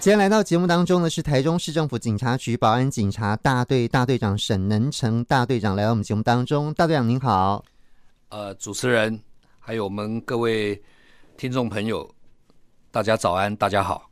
今天来到节目当中的是台中市政府警察局保安警察大队大队长沈能成大队长来到我们节目当中，大队长您好。呃，主持人还有我们各位听众朋友，大家早安，大家好。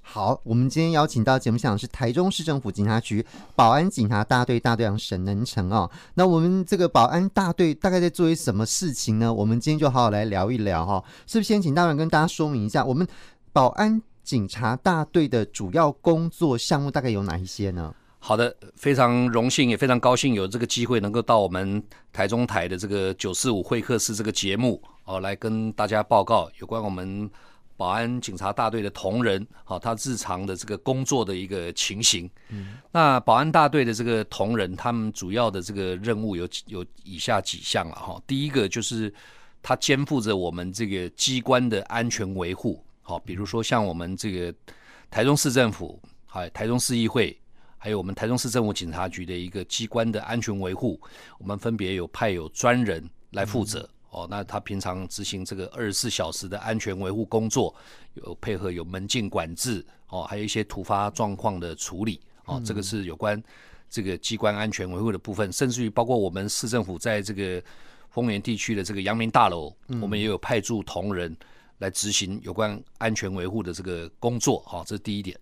好，我们今天邀请到节目现场是台中市政府警察局保安警察大队大队长沈能成哦。那我们这个保安大队大概在做些什么事情呢？我们今天就好好来聊一聊哈、哦。是不是先请大队长跟大家说明一下，我们保安警察大队的主要工作项目大概有哪一些呢？好的，非常荣幸，也非常高兴有这个机会能够到我们台中台的这个九四五会客室这个节目哦，来跟大家报告有关我们保安警察大队的同仁好，他日常的这个工作的一个情形。嗯，那保安大队的这个同仁，他们主要的这个任务有有以下几项了哈。第一个就是他肩负着我们这个机关的安全维护。好，比如说像我们这个台中市政府，还台中市议会，还有我们台中市政府警察局的一个机关的安全维护，我们分别有派有专人来负责。哦，那他平常执行这个二十四小时的安全维护工作，有配合有门禁管制，哦，还有一些突发状况的处理。哦，这个是有关这个机关安全维护的部分，甚至于包括我们市政府在这个丰原地区的这个阳明大楼，我们也有派驻同仁。来执行有关安全维护的这个工作，哈，这是第一点。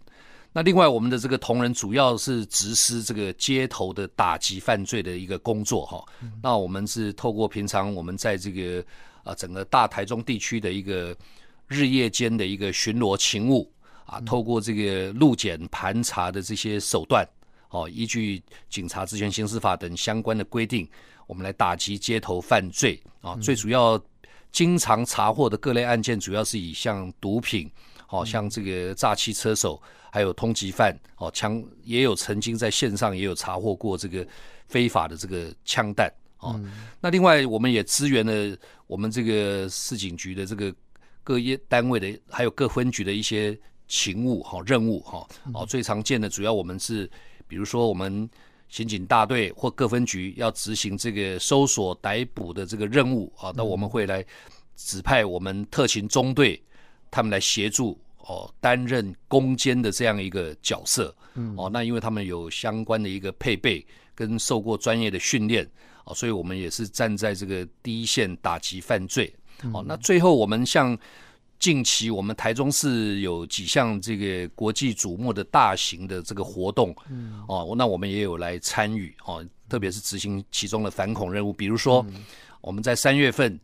那另外，我们的这个同仁主要是实施这个街头的打击犯罪的一个工作，哈。那我们是透过平常我们在这个啊整个大台中地区的一个日夜间的一个巡逻勤务啊，透过这个路检盘查的这些手段，哦，依据警察职权刑事法等相关的规定，我们来打击街头犯罪啊，最主要。经常查获的各类案件，主要是以像毒品，哦，像这个诈欺车手，还有通缉犯，哦，枪也有曾经在线上也有查获过这个非法的这个枪弹，哦、嗯，那另外我们也支援了我们这个市警局的这个各业单位的，还有各分局的一些勤务，哈，任务，哈，哦，最常见的主要我们是，比如说我们。刑警大队或各分局要执行这个搜索逮捕的这个任务啊，那我们会来指派我们特勤中队，他们来协助哦，担任攻坚的这样一个角色。哦，那因为他们有相关的一个配备跟受过专业的训练啊，所以我们也是站在这个第一线打击犯罪。哦，那最后我们像。近期我们台中市有几项这个国际瞩目的大型的这个活动，嗯，哦，那我们也有来参与哦，特别是执行其中的反恐任务。比如说，我们在三月份，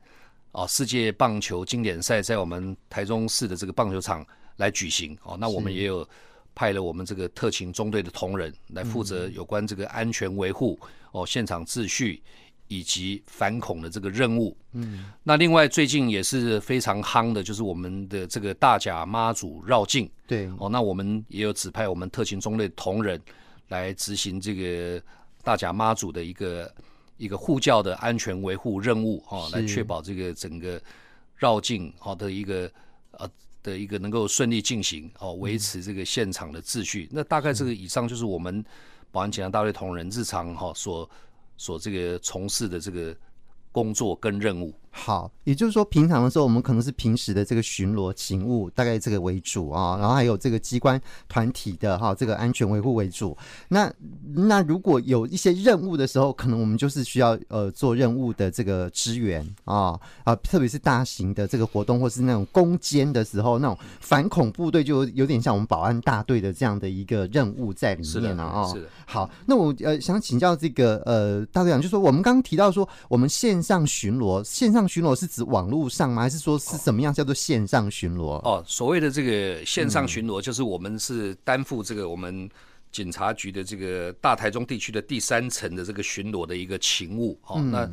哦，世界棒球经典赛在我们台中市的这个棒球场来举行，哦，那我们也有派了我们这个特勤中队的同仁来负责有关这个安全维护，哦，现场秩序。以及反恐的这个任务，嗯，那另外最近也是非常夯的，就是我们的这个大甲妈祖绕境，对，哦，那我们也有指派我们特勤中队同仁来执行这个大甲妈祖的一个一个护教的安全维护任务，哦，来确保这个整个绕境好的一个呃的一个能够顺利进行，哦，维持这个现场的秩序。那大概这个以上就是我们保安警察大队同仁日常哈所。所这个从事的这个工作跟任务。好，也就是说，平常的时候，我们可能是平时的这个巡逻勤务，大概这个为主啊，然后还有这个机关团体的哈，这个安全维护为主。那那如果有一些任务的时候，可能我们就是需要呃做任务的这个支援啊啊，特别是大型的这个活动或是那种攻坚的时候，那种反恐部队就有点像我们保安大队的这样的一个任务在里面了啊。是的。好，那我呃想请教这个呃大队长，就是说我们刚刚提到说我们线上巡逻，线上。巡逻是指网络上吗？还是说是什么样叫做线上巡逻？哦，所谓的这个线上巡逻，就是我们是担负这个我们警察局的这个大台中地区的第三层的这个巡逻的一个勤务。哦，那